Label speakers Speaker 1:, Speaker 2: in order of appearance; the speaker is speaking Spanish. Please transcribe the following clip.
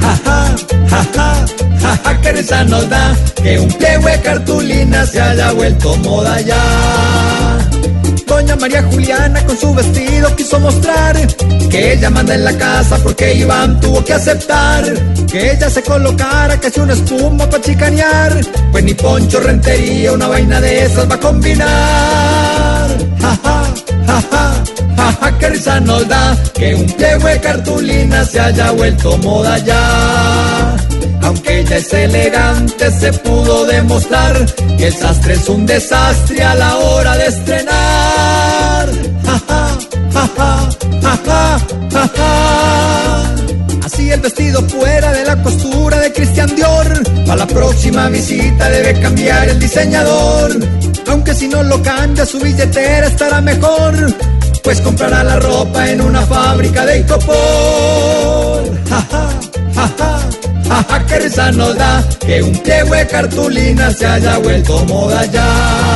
Speaker 1: Jaja, jaja, jaja, que risa nos da que un pliego de cartulina se haya vuelto moda ya. Doña María Juliana con su vestido quiso mostrar que ella manda en la casa porque Iván tuvo que aceptar que ella se colocara casi una espuma para chicanear. Pues ni Poncho Rentería una vaina de esas va a combinar. Nos da que un pliego de cartulina se haya vuelto moda ya. Aunque ella es elegante, se pudo demostrar que el sastre es un desastre a la hora de estrenar. Así el vestido fuera de la costura de Christian Dior. Para la próxima visita debe cambiar el diseñador. Aunque si no lo cambia, su billetera estará mejor. Pues comprará la ropa en una fábrica de Icopor. Ja, ja, ja, ja. Jaja, que risa nos da que un pliego de cartulina se haya vuelto moda ya.